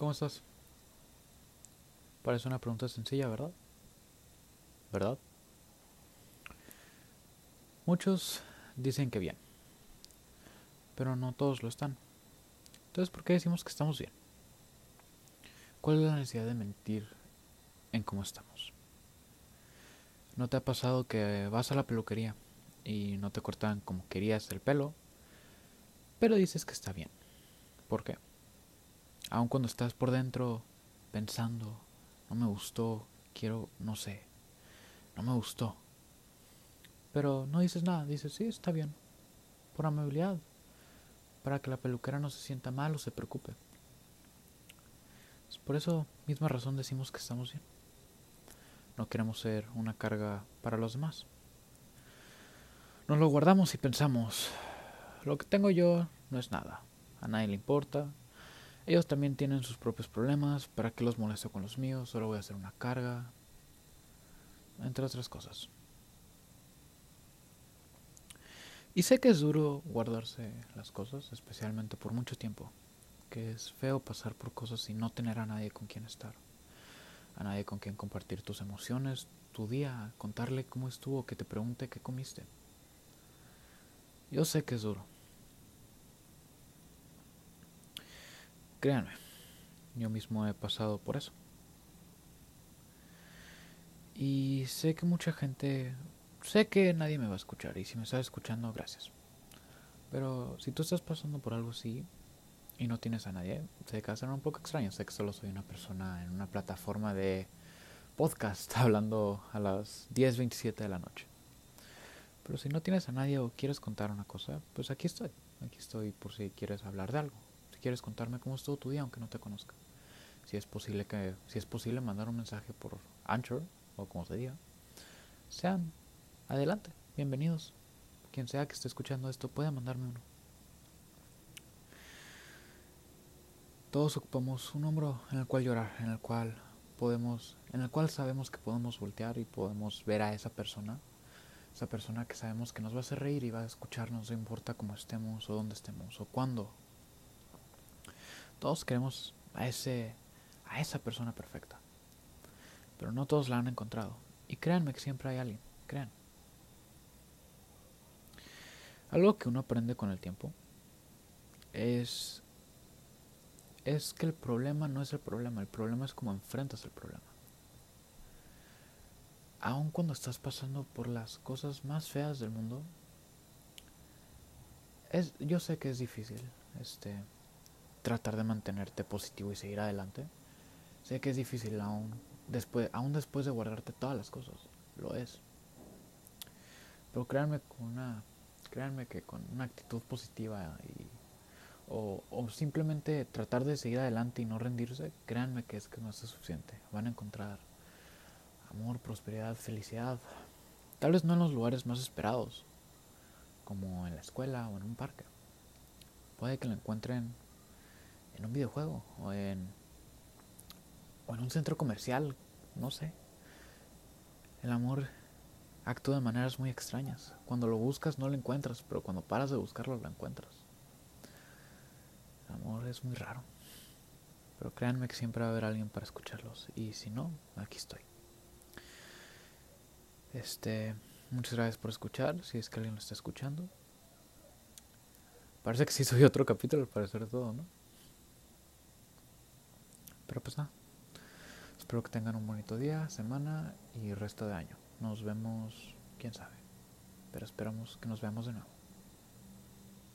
¿Cómo estás? Parece una pregunta sencilla, ¿verdad? ¿Verdad? Muchos dicen que bien, pero no todos lo están. Entonces, ¿por qué decimos que estamos bien? ¿Cuál es la necesidad de mentir en cómo estamos? ¿No te ha pasado que vas a la peluquería y no te cortan como querías el pelo, pero dices que está bien? ¿Por qué? Aun cuando estás por dentro pensando, no me gustó, quiero, no sé, no me gustó. Pero no dices nada, dices, sí, está bien, por amabilidad, para que la peluquera no se sienta mal o se preocupe. Por eso, misma razón decimos que estamos bien. No queremos ser una carga para los demás. Nos lo guardamos y pensamos, lo que tengo yo no es nada, a nadie le importa, ellos también tienen sus propios problemas. ¿Para qué los molesto con los míos? Solo voy a hacer una carga. Entre otras cosas. Y sé que es duro guardarse las cosas, especialmente por mucho tiempo. Que es feo pasar por cosas y no tener a nadie con quien estar. A nadie con quien compartir tus emociones, tu día, contarle cómo estuvo, que te pregunte qué comiste. Yo sé que es duro. Créanme, yo mismo he pasado por eso. Y sé que mucha gente, sé que nadie me va a escuchar y si me estás escuchando, gracias. Pero si tú estás pasando por algo así y no tienes a nadie, sé que va a ser un poco extraño. Sé que solo soy una persona en una plataforma de podcast hablando a las 10.27 de la noche. Pero si no tienes a nadie o quieres contar una cosa, pues aquí estoy. Aquí estoy por si quieres hablar de algo quieres contarme cómo estuvo tu día aunque no te conozca. Si es posible que si es posible mandar un mensaje por Anchor o como se diga, sean adelante, bienvenidos. Quien sea que esté escuchando esto puede mandarme uno. Todos ocupamos un hombro en el cual llorar, en el cual podemos, en el cual sabemos que podemos voltear y podemos ver a esa persona, esa persona que sabemos que nos va a hacer reír y va a escucharnos, no importa cómo estemos o dónde estemos o cuándo todos queremos a ese a esa persona perfecta. Pero no todos la han encontrado. Y créanme que siempre hay alguien, crean. Algo que uno aprende con el tiempo es es que el problema no es el problema, el problema es cómo enfrentas el problema. Aun cuando estás pasando por las cosas más feas del mundo, es, yo sé que es difícil, este, tratar de mantenerte positivo y seguir adelante. Sé que es difícil aún después, aún después de guardarte todas las cosas. Lo es. Pero créanme con una, créanme que con una actitud positiva y, o, o simplemente tratar de seguir adelante y no rendirse, créanme que es que no es suficiente. Van a encontrar amor, prosperidad, felicidad. Tal vez no en los lugares más esperados, como en la escuela o en un parque. Puede que lo encuentren en un videojuego o en, o en un centro comercial, no sé. El amor actúa de maneras muy extrañas. Cuando lo buscas no lo encuentras, pero cuando paras de buscarlo lo encuentras. El amor es muy raro. Pero créanme que siempre va a haber alguien para escucharlos. Y si no, aquí estoy. Este, muchas gracias por escuchar, si es que alguien lo está escuchando. Parece que sí soy otro capítulo, al parecer todo, ¿no? Pero pues nada. Espero que tengan un bonito día, semana y resto de año. Nos vemos, quién sabe. Pero esperamos que nos veamos de nuevo.